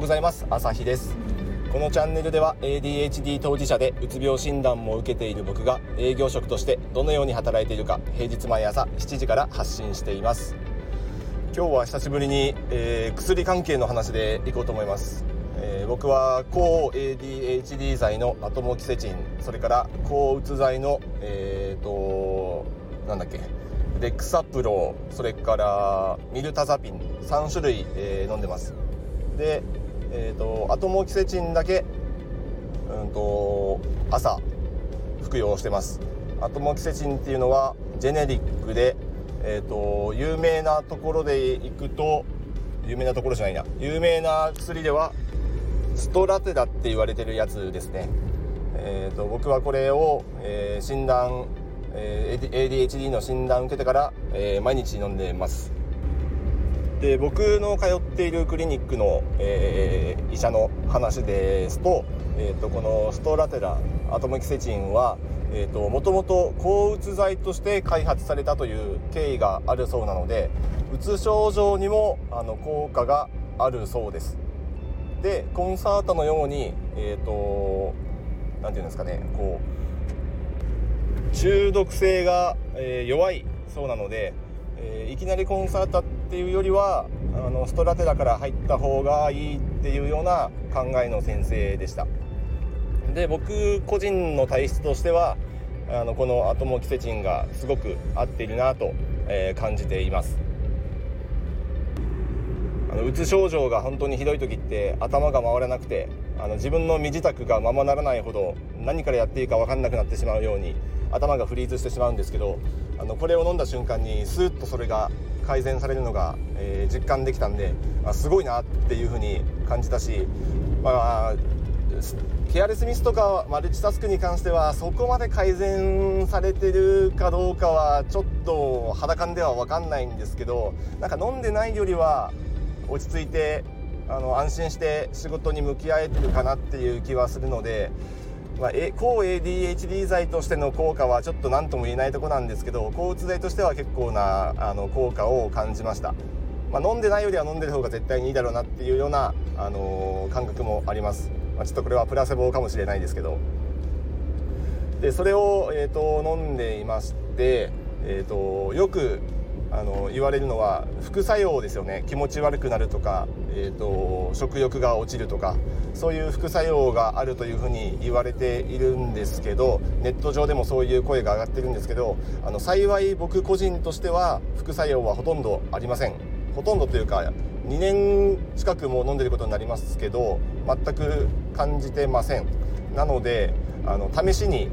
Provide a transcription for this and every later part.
うございます。朝日です。このチャンネルでは ADHD 当事者でうつ病診断も受けている僕が営業職としてどのように働いているか平日毎朝7時から発信しています。今日は久しぶりに、えー、薬関係の話でいこうと思います、えー、僕は抗 ADHD 剤のアトモキセチンそれから抗うつ剤のえっ、ー、となんだっけレクサプロそれからミルタザピン3種類、えー、飲んでます。で、えーと、アトモキセチンだけ、うんと、朝服用してます。アトモキセチンっていうのはジェネリックで、えーと、有名なところでいくと有名なところじゃないな有名な薬ではストラテラって言われてるやつですね、えーと僕はこれを、えー、診断えー、ADHD の診断を受けてから、えー、毎日飲んでます。で僕の通っているクリニックの、えー、医者の話ですと,、えーと、このストラテラアトムキセチンはもともと抗うつ剤として開発されたという経緯があるそうなのでうつ症状にもあの効果があるそうです。でコンサートのようにえっ、ー、と何て言うんですかねこう中毒性が、えー、弱いそうなので、えー、いきなりコンサータっていうよりはあのストラテラから入った方がいいっていうような考えの先生でした。で僕個人の体質としてはあのこのアトモキセチンがすごく合っているなと、えー、感じています。あのうつ症状が本当にひどい時って頭が回らなくてあの自分の身支度がままならないほど何からやっていいか分かんなくなってしまうように頭がフリーズしてしまうんですけどあのこれを飲んだ瞬間にスーッとそれが改善されるのが、えー、実感できたんであすごいなっていうふうに感じたし、まあ、ケアレスミスとかマルチタスクに関してはそこまで改善されてるかどうかはちょっと肌感では分かんないんですけどなんか飲んでないよりは落ち着いてあの安心して仕事に向き合えてるかなっていう気はするのでまあ、抗 ADHD 剤としての効果はちょっと何とも言えないとこなんですけど抗うつ剤としては結構なあの効果を感じました、まあ、飲んでないよりは飲んでる方が絶対にいいだろうなっていうような、あのー、感覚もあります、まあ、ちょっとこれはプラセボかもしれないですけど。でそれを、えーと、飲んでいまして、えーとよくあの言われるのは副作用ですよね。気持ち悪くなるとか、えーと、食欲が落ちるとかそういう副作用があるというふうに言われているんですけどネット上でもそういう声が上がってるんですけどあの幸い僕個人としては副作用はほとんどありません。ほとんどというか2年近くも飲んでることになりますけど全く感じてません。なのであの試しに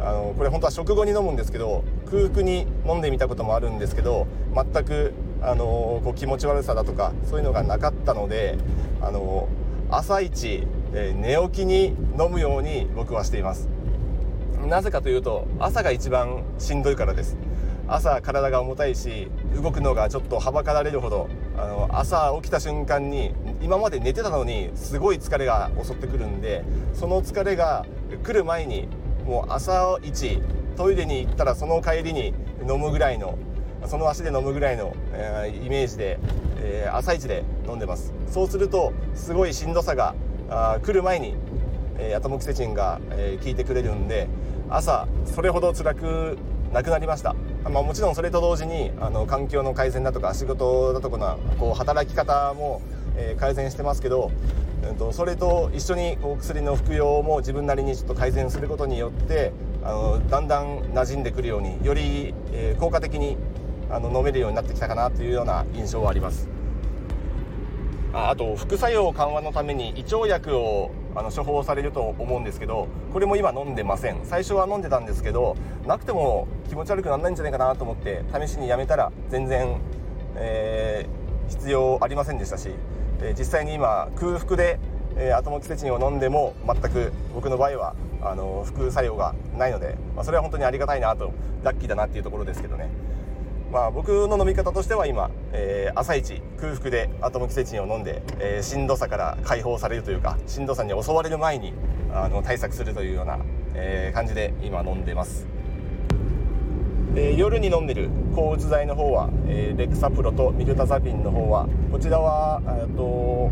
あのこれ本当は食後に飲むんですけど空腹に飲んでみたこともあるんですけど全くあのこう気持ち悪さだとかそういうのがなかったのであの朝一、え寝起きに飲むように僕はしています。なぜかというと朝が一番しんどいからです。朝体が重たいし動くのがちょっとはばかられるほどあの朝起きた瞬間に今まで寝てたのにすごい疲れが襲ってくるんでその疲れが来る前にもう朝一トイレに行ったらその帰りに飲むぐらいのその足で飲むぐらいの、えー、イメージで、えー、朝一で飲んでます。そうするとすごいしんどさがあ来る前に、えー、アトモキセチンが、えー、効いてくれるんで朝それほど辛くなくなりました、まあ、もちろんそれと同時にあの環境の改善だとか仕事だとかこう働き方も、えー、改善してますけどえーと、それと一緒にこう薬の服用も自分なりにちょっと改善することによってあのだんだん馴染んでくるようにより、えー、効果的にあの飲めるようになってきたかなというような印象はあります。ああと副作用緩和のために胃腸薬をあの処方されると思うんですけどこれも今飲んでません。最初は飲んでたんですけどなくても気持ち悪くならないんじゃないかなと思って試しにやめたら全然、えー、必要ありませんでしたしえ実際に今空腹で、えアトモキセチンを飲んでも全く僕の場合はあの副作用がないので、まあ、それは本当にありがたいなとラッキーだなっていうところですけどね。まあ、僕の飲み方としては今、えー、朝一空腹でアトモキセチンを飲んで、えー、しんどさから解放されるというかしんどさに襲われる前にあの対策するというような、えー、感じで今飲んでます。で夜に飲んでる抗うつ剤の方は、えー、レクサプロとミルタザピンの方はこちらはと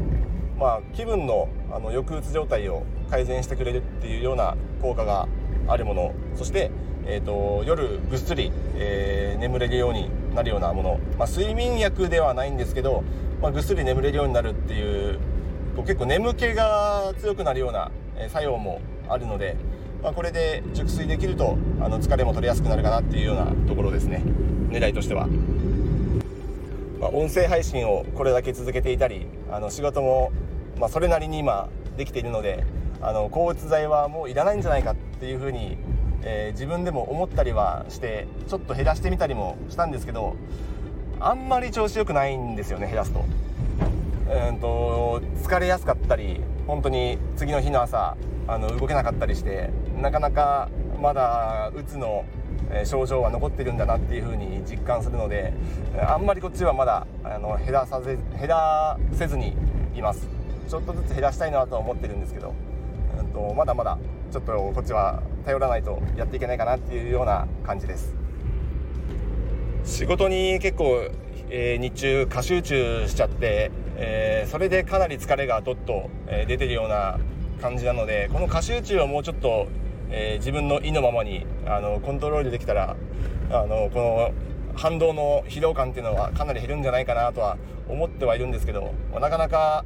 まあ、気分のあの抑うつ状態を改善してくれるっていうような効果があるものそして、えーと、夜ぐっすり、えー、眠れるようになるようなもの、まあ、睡眠薬ではないんですけど、まあ、ぐっすり眠れるようになるっていう結構眠気が強くなるような作用もあるので、まあ、これで熟睡できるとあの疲れも取れやすくなるかなっていうようなところですね狙いとしては。まあ、音声配信をこれだけ続けていたりあの仕事も、ま、それなりに今できているのであの抗うつ剤はもういらないんじゃないかっていうふうに、えー、自分でも思ったりはしてちょっと減らしてみたりもしたんですけどあんまり調子良くないんですよね減らすと。うんと疲れやすかったり本当に次の日の朝あの動けなかったりしてなかなかまだうつの症状は残ってるんだなっていうふうに実感するのであんまりこっちはまだあの減らさぜ減らせずにいます。ちょっとずつ減らしたいなとは思ってるんですけど、うんと、まだまだちょっとこっちは頼らないとやっていけないかなっていうような感じです。仕事に結構、えー、日中過集中しちゃって、えー、それでかなり疲れがどっと、えー、出てるような感じなのでこの過集中をもうちょっとえー、自分の意のままにあのコントロールできたらあのこの反動の疲労感っていうのはかなり減るんじゃないかなとは思ってはいるんですけどなかなか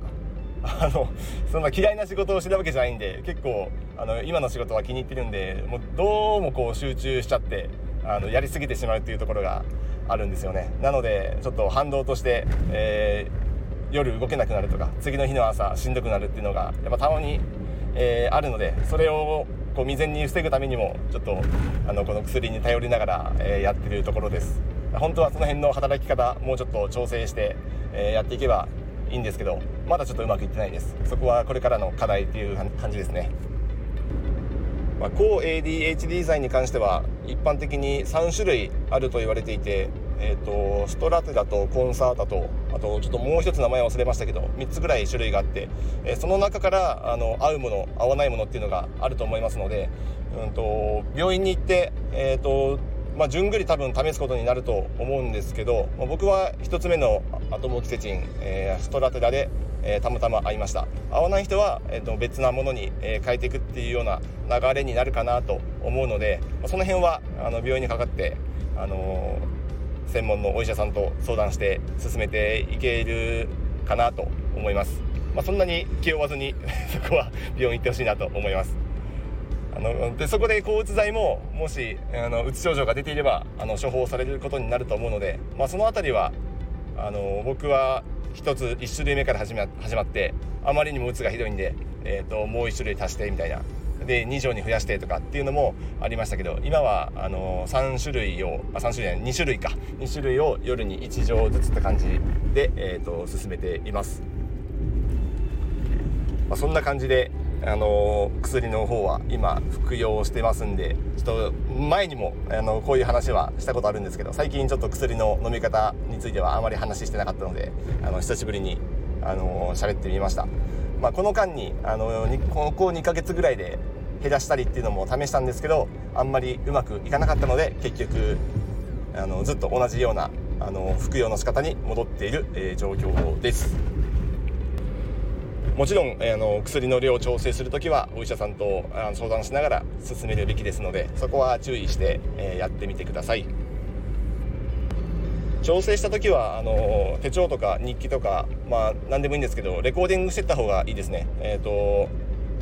あのそんな嫌いな仕事をしてるわけじゃないんで結構あの今の仕事は気に入ってるんでもうどうもこう集中しちゃってあのやりすぎてしまうっていうところがあるんですよね。なのでちょっと反動として、えー、夜動けなくなるとか次の日の朝しんどくなるっていうのがやっぱたまに、えー、あるのでそれをこう未然に防ぐためにもちょっとあのこの薬に頼りながら、え、やってるところです。本当はその辺の働き方もうちょっと調整して、え、やっていけばいいんですけどまだちょっとうまくいってないです。そこはこれからの課題っていう感じですね。まあ、抗 ADHD 剤に関しては一般的に3種類あると言われていてえーと、ストラテだとコンサータとあとちょっともう一つ名前忘れましたけど3つぐらい種類があって、えー、その中からあの合うもの合わないものっていうのがあると思いますので、うんと、病院に行って、えーとまあ、順繰り多分試すことになると思うんですけど、ま、僕は1つ目のアトモキセチン、えー、ストラテラで、えー、たまたま合いました。合わない人は、えーと、別なものに、えー、変えていくっていうような流れになるかなと思うので、まあ、その辺はあの病院にかかって、あの専門のお医者さんと相談して進めていけるかなと思います、まあ、そんなに気負わずに そこは病院行ってほしいなと思います。あのでそこで抗うつ剤ももしあのうつ症状が出ていればあの処方されることになると思うので、まあ、その辺りはあの僕は1つ1種類目から始ま始まってあまりにもうつがひどいんで、えーともう1種類足してみたいな。で2錠に増やしてとかっていうのもありましたけど今はあの3種類をあ3種類2種類か。2種類を夜に1錠ずつって感じで、えーと、進めています、まあ、そんな感じであの薬の方は今服用してますんでちょっと前にもあのこういう話はしたことあるんですけど最近ちょっと薬の飲み方についてはあまり話してなかったのであの久しぶりにあの喋ってみました、まあ、この間にあのここ2ヶ月ぐらいで減らしたりっていうのも試したんですけどあんまりうまくいかなかったので結局あのずっと同じようなあの服用の仕方に戻っている、えー、状況です。もちろん、えー、あの薬の量を調整する時はお医者さんとあの相談しながら進めるべきですのでそこは注意して、えー、やってみてください。調整した時はあの手帳とか日記とかまあ何でもいいんですけどレコーディングしてった方がいいですねえっ、ー、と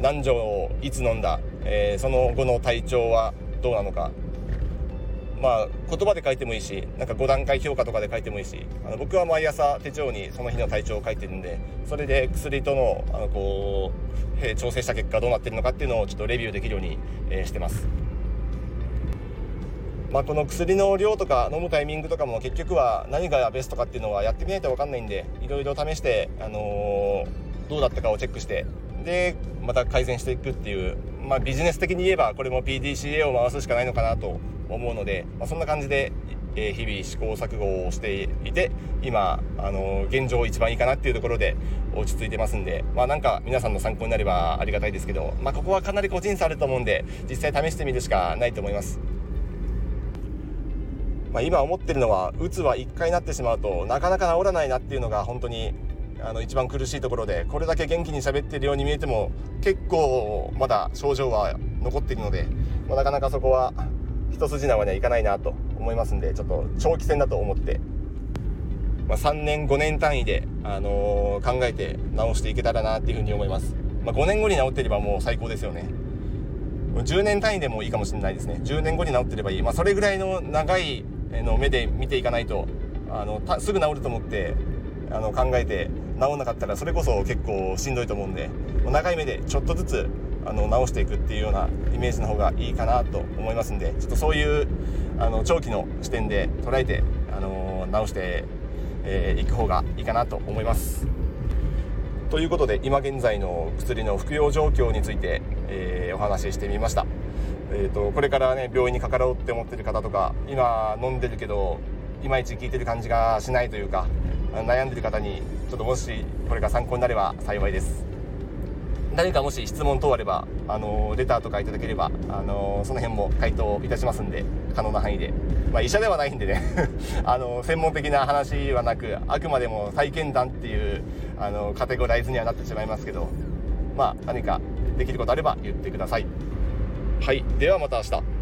何錠をいつ飲んだ、えー、その後の体調はどうなのかまあ言葉で書いてもいいしなんか5段階評価とかで書いてもいいしあの僕は毎朝手帳にその日の体調を書いてるんでそれで薬とのあのこう、えー、調整した結果どうなってるのかっていうのをちょっとレビューできるように、えー、してます。まあ、この薬の量とか飲むタイミングとかも結局は何がベストかっていうのはやってみないと分かんないんでいろいろ試して、あのー、どうだったかをチェックしてでまた改善していくっていう、まあ、ビジネス的に言えばこれも PDCA を回すしかないのかなと思うので、まあ、そんな感じで、え日々試行錯誤をしていて今あの現状一番いいかなっていうところで落ち着いてますんでまあなんか皆さんの参考になればありがたいですけど、まあ、ここはかなり個人差あると思うんで実際試してみるしかないと思います。まあ、今思ってるのはうつは1回なってしまうとなかなか治らないなっていうのが本当にあの一番苦しいところでこれだけ元気に喋ってるように見えても結構まだ症状は残っているので、まあ、なかなかそこは一筋縄にはいかないなと思いますんでちょっと長期戦だと思って、まあ、3年5年単位で、あのー、考えて直していけたらなっていうふうに思います、まあ、5年後に治っていればもう最高ですよね。10年単位でもいいかもしれないですね。10年後に治ってればいい、まあ、それぐらいの長いの目で見ていかないとあのすぐ治ると思ってあの考えて治んなかったらそれこそ結構しんどいと思うんで長い目でちょっとずつあの直していくっていうようなイメージの方がいいかなと思いますんでちょっとそういうあの長期の視点で捉えて、あの直してい、えー、く方がいいかなと思います。ということで今現在の薬の服用状況について、えー、お話ししてみました。えーと、これからね病院にかかろうって思ってる方とか今飲んでるけどいまいち効いてる感じがしないというか悩んでる方にちょっともしこれが参考になれば幸いです。誰かもし質問等あればあのレターとかいただければあのその辺も回答いたしますんで可能な範囲で、まあ、医者ではないんでね。あの専門的な話はなくあくまでも体験談っていうあのカテゴライズにはなってしまいますけどまあ何かできることあれば言ってください。はい。ではまた明日。